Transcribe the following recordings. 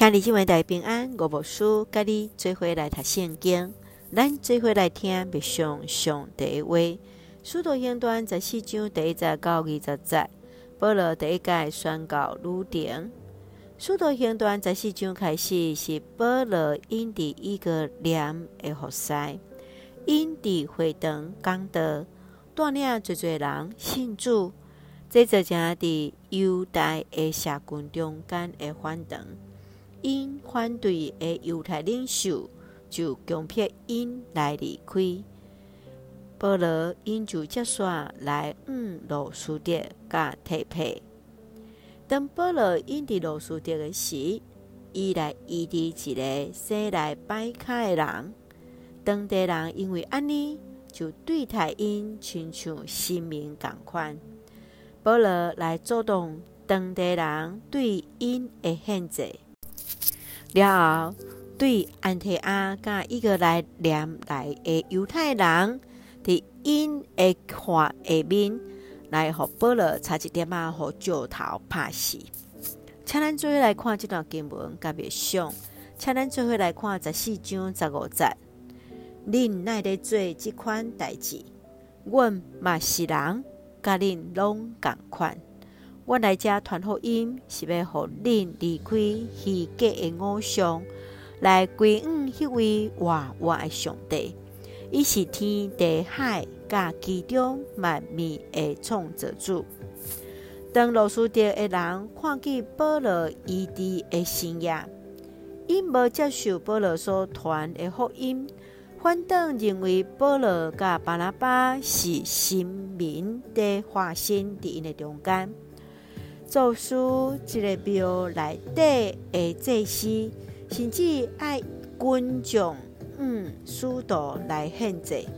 兄弟姐妹大平安，我无输，甲你做伙来读圣经，咱做伙来听默想上帝话。使徒行传十四章第一节到二十节，保罗第一届宣告旅程。使徒行传十四章开始是保罗因伫一个念的服侍，因伫会堂讲道，带领侪侪人信主，这造成伫犹大的社群中间的反弹。因反对的犹太领袖就强迫因来离开，保罗因就接线来往罗斯德甲提庇。当保罗因伫罗斯德的时，伊来医治一个生来歹脚的人，当地人因为安尼就对待因亲像神明共款。保罗来阻挡当地人对因的限制。了后，对安提阿甲一个来念来的犹太人，伫因的话下面来，互保罗差一点仔，互石头拍死。请咱做伙来看这段经文，甲别想，请咱做伙来看十四章十五节。恁奈咧做这款代志，阮嘛是人，甲恁拢共款。我来遮传福音，是要互恁离开虚假的偶像，来归向迄位活活的上帝。伊是天地海甲其中万物的创造主。当罗斯德的人看见保罗医治的生涯，因无接受保罗所传的福音，反倒认为保罗甲巴拉巴是神明的化身伫因的中间。做出一个庙内底的祭司，甚至爱群众嗯使徒来献祭。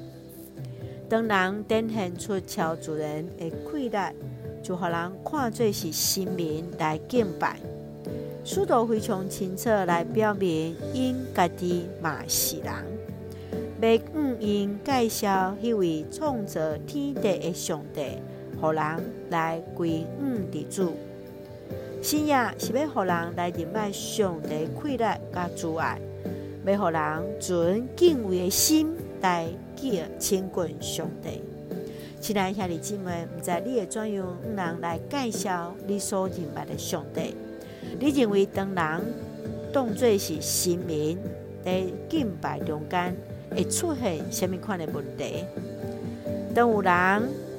当人展现出超自然的气力，就互人看作是神明来敬拜。使徒非常清楚来表明，因家己嘛是人，要向因介绍迄位创造天地的上帝。互人来归向的主，信仰是要互人来认识上帝气力甲阻碍，要互人存敬畏的心来敬亲近上帝。亲爱兄弟姊妹，毋知你会怎样人来介绍你所认识的上帝？你认为当人当作是神明在敬拜中间，会出现什么款的问题？当有人。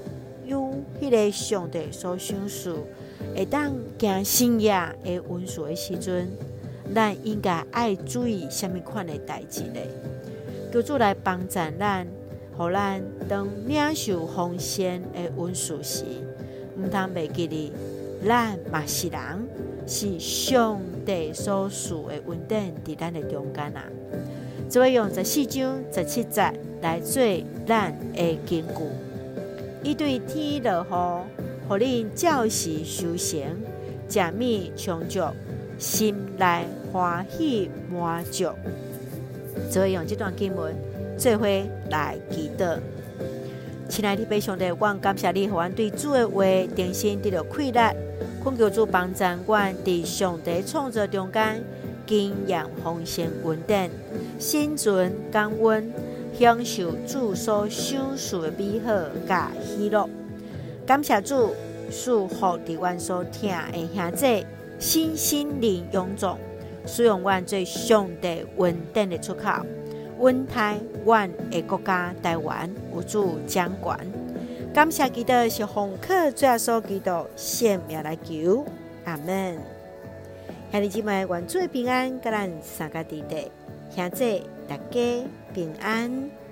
有迄个上帝所想事，会当行信仰的温书的时阵，咱应该爱注意什么款的代志呢？求主来帮助咱，互咱当领受丰盛的温书时，毋通袂记哩，咱嘛是人，是上帝所属的稳定伫咱的中间啊！只会用十四章十七节来做咱的根据。伊对天落雨，互恁照时收成，食物充足，心内欢喜满足。所以用这段经文做伙来祈祷。亲爱的弟兄姊，我感谢你，互阮对主的话定心得到气力，恳求主帮助阮伫上帝创造中间经验丰盛稳定，心存感恩。享受主所享受的美好甲喜乐，感谢主赐福伫阮所听的兄弟，身心灵臃肿，使用阮最上帝稳定的出口，稳台阮的国家台湾有主掌管，感谢基督是奉靠主耶稣基督圣名来求，阿门。兄弟姊妹，愿主平安，甲咱三个弟弟。兄弟大家平安。